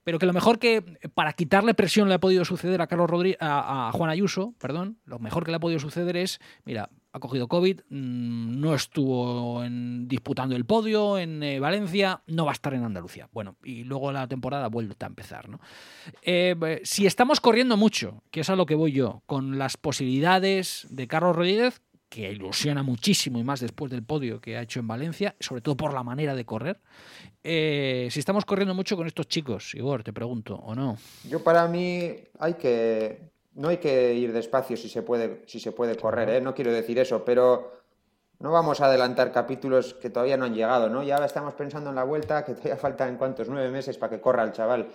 Pero que lo mejor que para quitarle presión le ha podido suceder a Carlos Rodríguez, a, a Juan Ayuso, perdón, lo mejor que le ha podido suceder es mira, ha cogido COVID, mm, no estuvo disputando el podio en eh, Valencia, no va a estar en Andalucía. Bueno, y luego la temporada vuelve a empezar. ¿no? Eh, si estamos corriendo mucho, que es a lo que voy yo, con las posibilidades de Carlos Rodríguez, que ilusiona muchísimo y más después del podio que ha hecho en Valencia, sobre todo por la manera de correr. Eh, si estamos corriendo mucho con estos chicos, Igor, te pregunto, ¿o no? Yo para mí hay que no hay que ir despacio si se puede, si se puede correr, ¿eh? no quiero decir eso, pero no vamos a adelantar capítulos que todavía no han llegado, ¿no? Ya estamos pensando en la vuelta, que todavía faltan cuántos, nueve meses para que corra el chaval.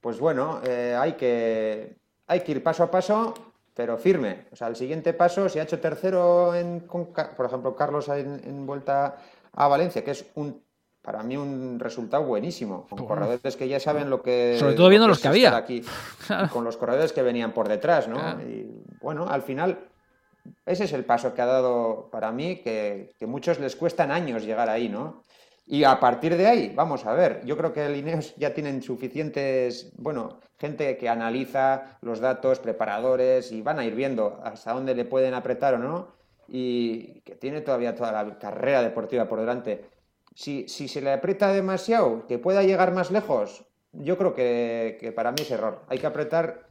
Pues bueno, eh, hay, que, hay que ir paso a paso, pero firme. O sea, el siguiente paso, si ha hecho tercero, en, por ejemplo, Carlos en vuelta a Valencia, que es un para mí un resultado buenísimo. Con corredores que ya saben lo que. Sobre todo viendo los que había. Aquí, Con los corredores que venían por detrás, ¿no? Y bueno, al final, ese es el paso que ha dado para mí, que, que muchos les cuestan años llegar ahí, ¿no? Y a partir de ahí, vamos a ver, yo creo que el Ineos ya tienen suficientes, bueno, gente que analiza los datos, preparadores, y van a ir viendo hasta dónde le pueden apretar o no, y que tiene todavía toda la carrera deportiva por delante si, si se le aprieta demasiado, que pueda llegar más lejos, yo creo que, para mí es error. Hay que apretar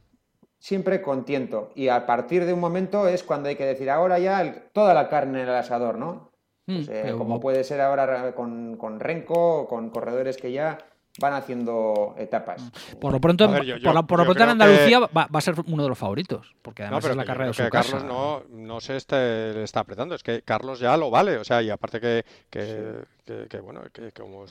siempre con tiento. Y a partir de un momento es cuando hay que decir, ahora ya toda la carne en el asador, ¿no? Hmm, pues, eh, como puede ser ahora con, con Renko, con corredores que ya van haciendo etapas. Por lo pronto, por, lo pronto en Andalucía va, a ser uno de los favoritos, porque además es la carrera de su que Carlos no, no se le está apretando, es que Carlos ya lo vale, o sea, y aparte que, que, bueno, que como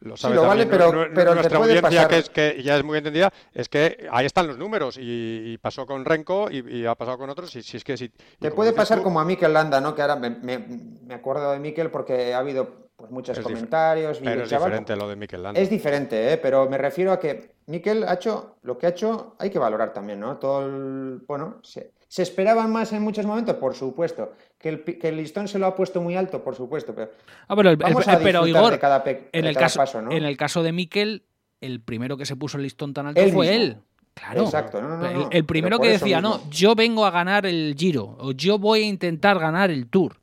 lo sabe lo vale, pero, pero nuestra audiencia que, es, que ya es muy entendida es que ahí están los números y, pasó con Renko y, ha pasado con otros y si es que si te puede pasar como a Mikel Landa no que ahora me, me, acuerdo de Mikel porque ha habido pues muchos comentarios. Pero es diferente lo de Mikel Landa. Es diferente, ¿eh? pero me refiero a que Mikel ha hecho lo que ha hecho, hay que valorar también, ¿no? Todo el, bueno, se, se esperaban más en muchos momentos, por supuesto. Que el, que el, listón se lo ha puesto muy alto, por supuesto. Pero, ah, pero, vamos a pero Igor, de cada, en, el caso, paso, ¿no? en el caso de Mikel, el primero que se puso el listón tan alto fue él. Claro. Exacto. No, no, el, primero que decía, no, yo vengo a ganar el Giro o yo voy a intentar ganar el Tour.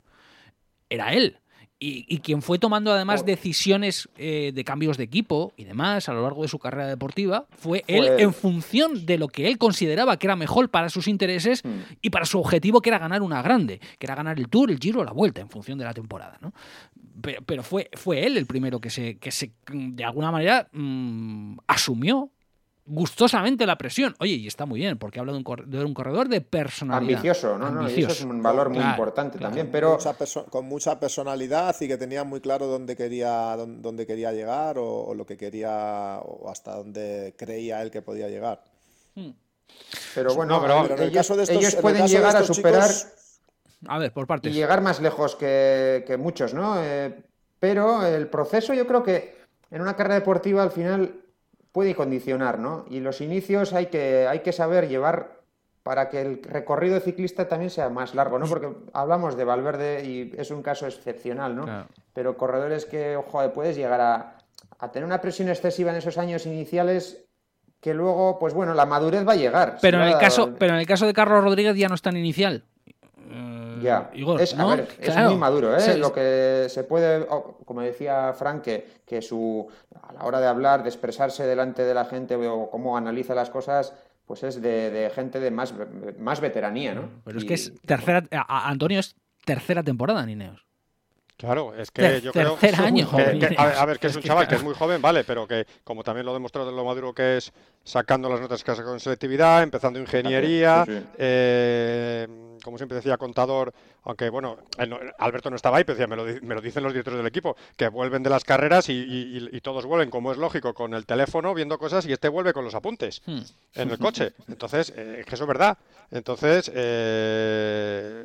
Era él. Y, quien fue tomando además decisiones eh, de cambios de equipo y demás a lo largo de su carrera deportiva fue, él en función de lo que él consideraba que era mejor para sus intereses hmm. y para su objetivo que era ganar una grande, que era ganar el Tour, el Giro, la Vuelta en función de la temporada. ¿no? Pero, fue, fue él el primero que se, que se de alguna manera mm, asumió gustosamente la presión. Oye, y está muy bien, porque habla de un, corredor de personalidad. Ambicioso, ¿no? no eso es un valor muy importante también, pero... con mucha personalidad y que tenía muy claro dónde quería, dónde, quería llegar o, lo que quería o hasta dónde creía él que podía llegar. Hmm. Pero bueno, en el caso de estos, ellos pueden llegar a superar... A ver, por partes. Y llegar más lejos que, muchos, ¿no? Eh, pero el proceso yo creo que en una carrera deportiva al final puede condicionar, ¿no? Y los inicios hay que, hay que saber llevar para que el recorrido ciclista también sea más largo, ¿no? Porque hablamos de Valverde y es un caso excepcional, ¿no? Pero corredores que, ojo, puedes llegar a, a, tener una presión excesiva en esos años iniciales que luego, pues bueno, la madurez va a llegar. Pero, en, el caso, pero en el caso de Carlos Rodríguez ya no es tan inicial. Ya, es, muy maduro, ¿eh? Lo que se puede, como decía Frank, que, su, a la hora de hablar, de expresarse delante de la gente o cómo analiza las cosas, pues es de, gente de más, más veteranía, ¿no? Pero es que es tercera, Antonio es tercera temporada en Ineos. Claro, es que yo creo tercer año, que, a, ver, que es un chaval que es muy joven, vale, pero que como también lo demostró de lo maduro que es sacando las notas que con selectividad, empezando ingeniería, eh, como siempre decía contador, aunque bueno, Alberto no estaba ahí, pero decía, me, lo, me, lo, dicen los directores del equipo, que vuelven de las carreras y, todos vuelven, como es lógico, con el teléfono viendo cosas y este vuelve con los apuntes hmm. en el coche. Entonces, eh, que eso es verdad. Entonces, eh,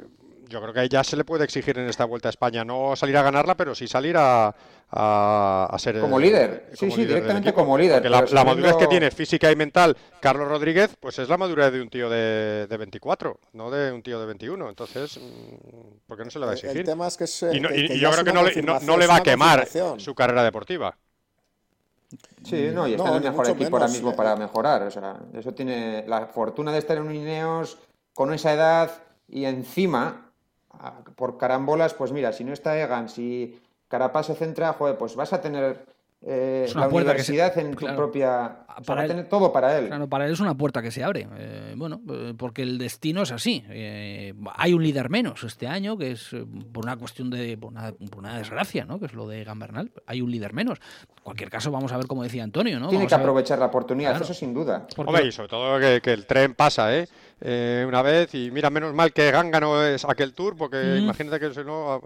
yo creo que ya se le puede exigir en esta vuelta a España no salir a ganarla, pero sí salir a, a, ser. Como líder, sí, sí, directamente como líder. la, madurez que tiene física y mental Carlos Rodríguez, pues es la madurez de un tío de, de 24, no de un tío de 21. Entonces, mm, ¿por qué no se le va a exigir? y, yo creo que no le, no, le va a quemar su carrera deportiva. Sí, no, y está en el mejor equipo ahora mismo para mejorar. O sea, eso tiene la fortuna de estar en un Ineos con esa edad y encima por carambolas, pues mira, si no está Egan, si Carapaz se centra, joder, pues vas a tener eh, la universidad en tu propia. Para tener todo para él. Claro, para él es una puerta que se abre. Eh, bueno, eh, porque el destino es así. hay un líder menos este año, que es por una cuestión de. Por una, desgracia, ¿no? Que es lo de Gambernal. Hay un líder menos. En cualquier caso, vamos a ver, como decía Antonio, ¿no? Tiene que aprovechar la oportunidad, eso sin duda. Hombre, y sobre todo que, el tren pasa, ¿eh? Una vez y mira, menos mal que Ganga no es aquel tour, porque imagínate que si no,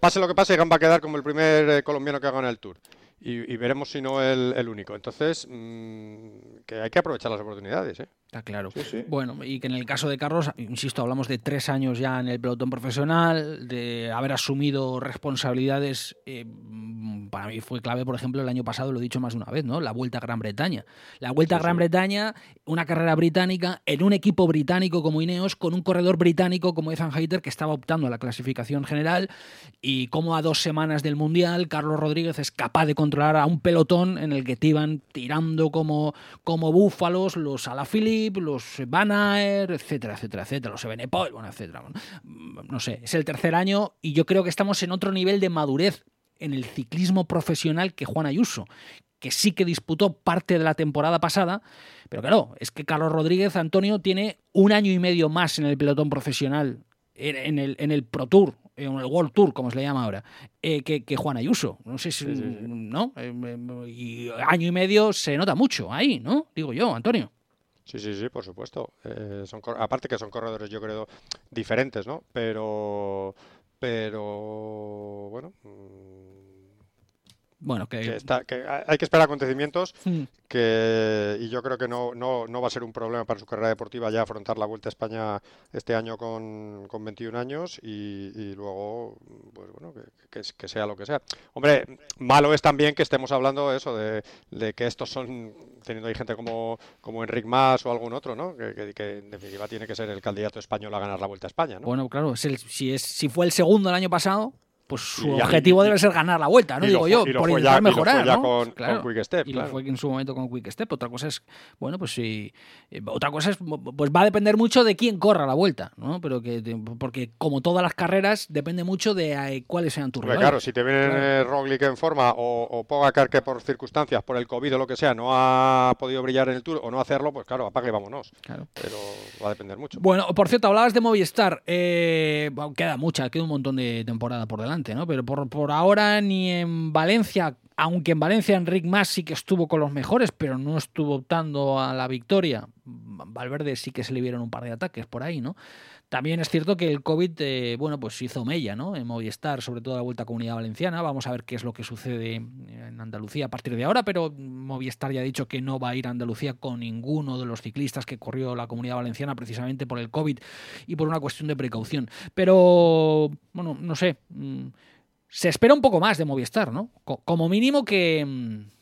pase lo que pase, Gamba va a quedar como el primer colombiano que haga en el tour y, veremos si no el, el único. Entonces, mm, que hay que aprovechar las oportunidades. ¿eh? Está claro. Bueno, y que en el caso de Carlos, insisto, hablamos de tres años ya en el pelotón profesional, de haber asumido responsabilidades. Eh, para mí fue clave, por ejemplo, el año pasado, lo he dicho más de una vez, ¿no? La Vuelta a Gran Bretaña. La Vuelta a Gran Bretaña, una carrera británica, en un equipo británico como Ineos, con un corredor británico como Ethan Hayter, que estaba optando a la clasificación general, y como a dos semanas del Mundial, Carlos Rodríguez es capaz de controlar a un pelotón en el que te iban tirando como, como búfalos los Alaphilippe los Van etcétera, etcétera, etcétera, los Ebenepol, bueno, etcétera. No sé, es el tercer año y yo creo que estamos en otro nivel de madurez en el ciclismo profesional que Juan Ayuso, que sí que disputó parte de la temporada pasada, pero claro, es que Carlos Rodríguez Antonio tiene un año y medio más en el pelotón profesional, en el, en el Pro Tour, en el World Tour, como se le llama ahora, eh, que, Juan Ayuso. No sé si, ¿no? Eh, eh, y año y medio se nota mucho ahí, ¿no? Digo yo, Antonio. Sí, sí, sí, por supuesto. Eh, son, aparte que son corredores, yo creo, diferentes, ¿no? Pero, pero, bueno, mm, bueno, que... está, que hay que esperar acontecimientos hmm. que, y yo creo que no, no, no, va a ser un problema para su carrera deportiva ya afrontar la Vuelta a España este año con, con 21 años y, luego, pues bueno, que, que, sea lo que sea. Hombre, malo es también que estemos hablando de eso, de, de que estos son, teniendo ahí gente como, como Enric Mas o algún otro, ¿no? Que, en definitiva tiene que ser el candidato español a ganar la Vuelta a España, ¿no? Bueno, claro, es el, si, es, si fue el segundo el año pasado, pues su objetivo debe ser ganar la vuelta, ¿no? Digo yo, por intentar mejorar, ¿no? con, claro. Quick Step, y lo fue en su momento con Quick Step. Otra cosa es, bueno, pues sí, eh, otra cosa es, pues va a depender mucho de quién corra la vuelta, ¿no? Pero que, porque como todas las carreras, depende mucho de eh, cuáles sean tus rivales. Claro, si te viene eh, Roglic en forma o, o Pogacar que por circunstancias, por el COVID o lo que sea, no ha podido brillar en el Tour o no hacerlo, pues claro, apague y vámonos. Claro. Pero va a depender mucho. Bueno, por cierto, hablabas de Movistar. queda mucha, queda un montón de temporada por delante, ¿no? Pero por por ahora ni en Valencia, aunque en Valencia Enric Mas sí que estuvo con los mejores, pero no estuvo optando a la victoria. Valverde sí que se le vieron un par de ataques por ahí, ¿no? También es cierto que el COVID, eh, bueno, pues hizo mella, ¿no? En Movistar, sobre todo la Vuelta a Comunidad Valenciana. Vamos a ver qué es lo que sucede en Andalucía a partir de ahora, pero Movistar ya ha dicho que no va a ir a Andalucía con ninguno de los ciclistas que corrió la Comunidad Valenciana precisamente por el COVID y por una cuestión de precaución. Pero, bueno, no sé. Mm, se espera un poco más de Movistar, ¿no? Como mínimo que, mm,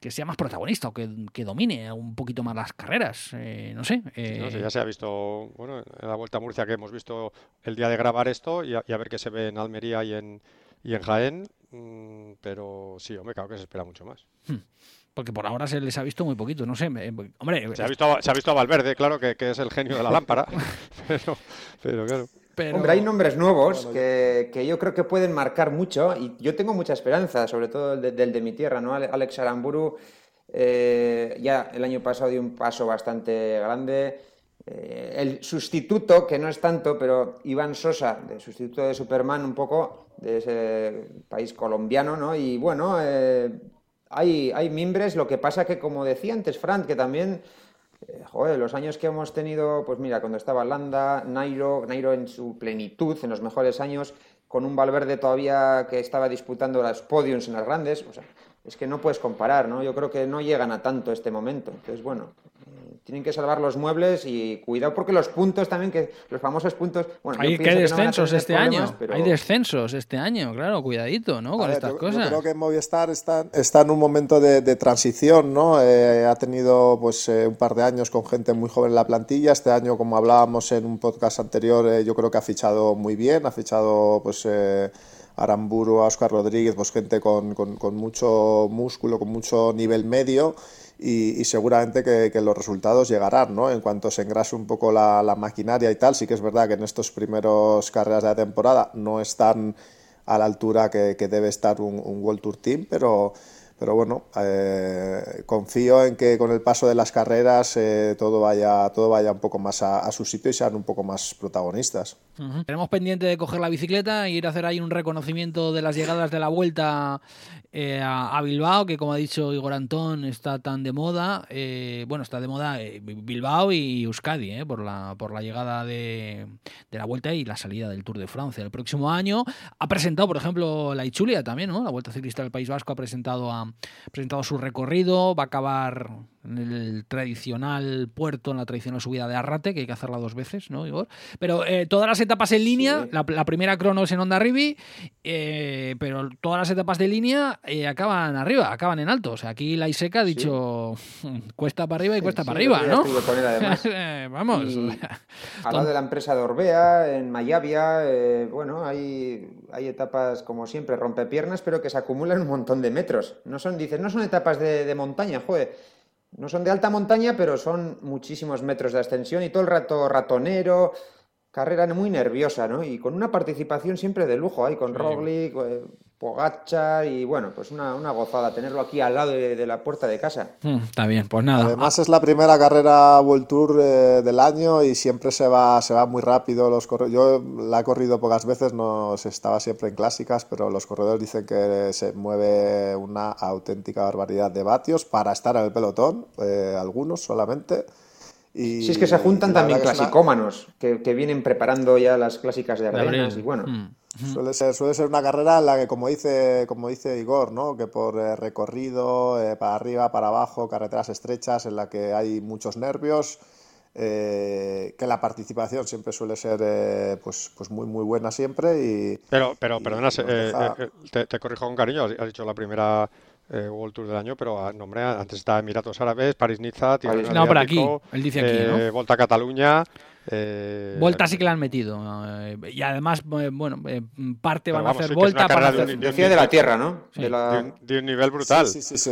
que sea más protagonista o que, domine un poquito más las carreras. Eh, no sé. Eh... ya se ha visto, bueno, en la Vuelta a Murcia que hemos visto el día de grabar esto y a, ver qué se ve en Almería y en, y en Jaén. Mm, pero sí, hombre, claro que se espera mucho más. Hmm. Porque por ahora se les ha visto muy poquito, no sé. hombre, se ha visto, se ha visto a Valverde, claro, que, que es el genio de la lámpara. pero, pero claro. Hombre, hay nombres nuevos que, que, yo creo que pueden marcar mucho y yo tengo mucha esperanza, sobre todo el del de mi tierra, ¿no? Alex Aramburu eh, ya el año pasado dio un paso bastante grande. eh, el sustituto, que no es tanto, pero Iván Sosa, de sustituto de Superman un poco, de ese país colombiano, ¿no? Y bueno, eh, hay, hay mimbres, lo que pasa que, como decía antes Frank, que también, eh, joder, los años que hemos tenido, pues mira, cuando estaba Landa, Nairo, Nairo en su plenitud, en los mejores años, con un Valverde todavía que estaba disputando las podiums en las grandes, o sea, es que no puedes comparar, ¿no? Yo creo que no llegan a tanto este momento. Entonces, bueno, tienen que salvar los muebles y cuidado porque los puntos también, que los famosos puntos... Bueno, hay que descensos este año, hay descensos este año, claro, cuidadito, ¿no? Con estas cosas. Yo creo que Movistar está, está en un momento de, transición, ¿no? Eh, ha tenido pues eh, un par de años con gente muy joven en la plantilla, este año, como hablábamos en un podcast anterior, eh, yo creo que ha fichado muy bien, ha fichado pues... Aramburu, a Oscar Rodríguez, pues gente con, con, con mucho músculo, con mucho nivel medio y, seguramente que, los resultados llegarán, ¿no? En cuanto se engrase un poco la, maquinaria y tal, sí que es verdad que en estos primeros carreras de la temporada no están a la altura que, debe estar un, un World Tour Team, pero pero bueno, eh, confío en que con el paso de las carreras eh, todo, vaya, todo vaya un poco más a, su sitio y sean un poco más protagonistas. Tenemos pendiente de coger la bicicleta e ir a hacer ahí un reconocimiento de las llegadas de la vuelta eh, a, Bilbao, que como ha dicho Igor Antón, está tan de moda. bueno, está de moda Bilbao y Euskadi, por, la, por la llegada de, de, la vuelta y la salida del Tour de Francia el próximo año. Ha presentado, por ejemplo, la Ichulia también, ¿no? La Vuelta Ciclista del País Vasco ha presentado a, presentado su recorrido, va a acabar en el tradicional puerto, en la tradicional subida de Arrate, que hay que hacerla dos veces, ¿no, Igor? Pero eh, todas las etapas en línea, la, primera crono es en Onda Rivi, eh, pero todas las etapas de línea eh, acaban arriba, acaban en alto. O sea, aquí la Iseca ha dicho cuesta para arriba y cuesta para arriba, ¿no? Vamos. Hablando de la empresa de Orbea, en Mayavia, bueno, hay, hay etapas, como siempre, rompepiernas, pero que se acumulan un montón de metros. No son, dices, no son etapas de, de montaña, joder no son de alta montaña, pero son muchísimos metros de ascensión y todo el rato ratonero, carrera muy nerviosa, ¿no? Y con una participación siempre de lujo, ahí con Roglic, eh, Pogacha y bueno, pues una, gozada tenerlo aquí al lado de, la puerta de casa. Mm, está bien, pues nada. Además es la primera carrera World Tour eh, del año y siempre se va, se va muy rápido. Los Yo la he corrido pocas veces, no estaba siempre en clásicas, pero los corredores dicen que se mueve una auténtica barbaridad de vatios para estar en el pelotón, eh, algunos solamente. Y, si es que se juntan también clasicómanos que, vienen preparando ya las clásicas de Ardenas y bueno. Mm. Suele ser, suele ser una carrera en la que, como dice, como dice Igor, ¿no? que por eh, recorrido, eh, para arriba, para abajo, carreteras estrechas, en la que hay muchos nervios, eh, que la participación siempre suele ser pues, pues muy muy buena siempre. Y, pero, pero perdona, te, te, corrijo con cariño, has dicho la primera World Tour del año, pero ah, nombre, antes estaba Emiratos Árabes, París-Niza, No, por aquí, él dice aquí, ¿no? Volta a Cataluña. Eh, Volta sí que la han metido. Eh, y además, eh, bueno, parte van a hacer Volta para hacer... Decía de la tierra, ¿no? De, un, nivel brutal. Sí, sí, sí.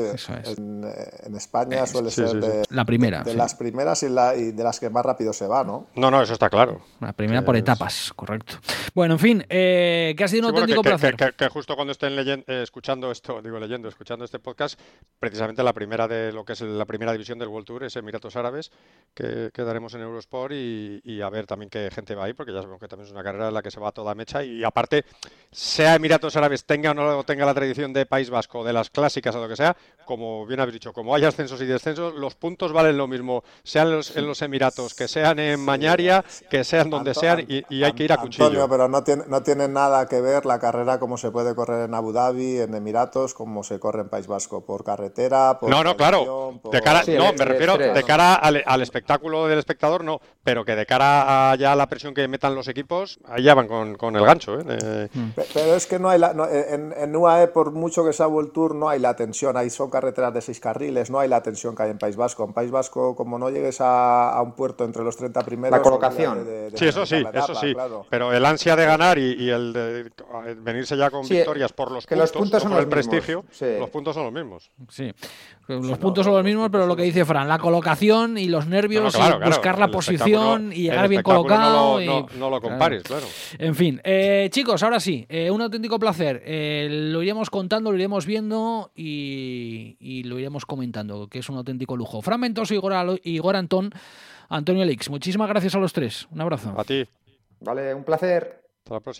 En, España suele ser de, la primera. De, las primeras y, de las que más rápido se va, ¿no? No, no, eso está claro. La primera por etapas, correcto. Bueno, en fin, que ha sido un auténtico placer. Que, justo cuando estén leyendo, escuchando esto, digo leyendo, escuchando este podcast, precisamente la primera de lo que es la primera división del World Tour es Emiratos Árabes, que, que daremos en Eurosport y y, a ver también qué gente va ahí, porque ya sabemos que también es una carrera en la que se va toda mecha y aparte, sea Emiratos Árabes tenga o no tenga la tradición de País Vasco, de las clásicas o lo que sea, como bien habéis dicho, como hay ascensos y descensos, los puntos valen lo mismo, sean los, en los Emiratos, que sean en Mañaria, que sean donde sean y, hay que ir a cuchillo. Antonio, pero no tiene, no tiene nada que ver la carrera como se puede correr en Abu Dhabi, en Emiratos, como se corre en País Vasco, por carretera, por No, no, claro. De cara, no, me refiero de cara al, al espectáculo del espectador, no, pero que de cara a ya la presión que metan los equipos, allá van con, el gancho. ¿eh? Pero es que no hay la, en, UAE, por mucho que sea World Tour, no hay la tensión. Ahí son carreteras de seis carriles, no hay la tensión que hay en País Vasco. En País Vasco, como no llegues a, un puerto entre los 30 primeros. La colocación. sí, eso sí, eso sí. Pero el ansia de ganar y, el de venirse ya con victorias por los que puntos, los puntos son el prestigio, los puntos son los mismos. Sí, los puntos son los mismos, pero lo que dice Fran, la colocación y los nervios, y buscar la posición y llegar bien colocado. No, lo, compares, claro. En fin, eh, chicos, ahora sí, eh, un auténtico placer. Eh, lo iremos contando, lo iremos viendo y, lo iremos comentando, que es un auténtico lujo. Fragmentos Igor, Igor Antón, Antonio Lix. Muchísimas gracias a los tres. Un abrazo. A ti. Vale, un placer. Hasta la próxima.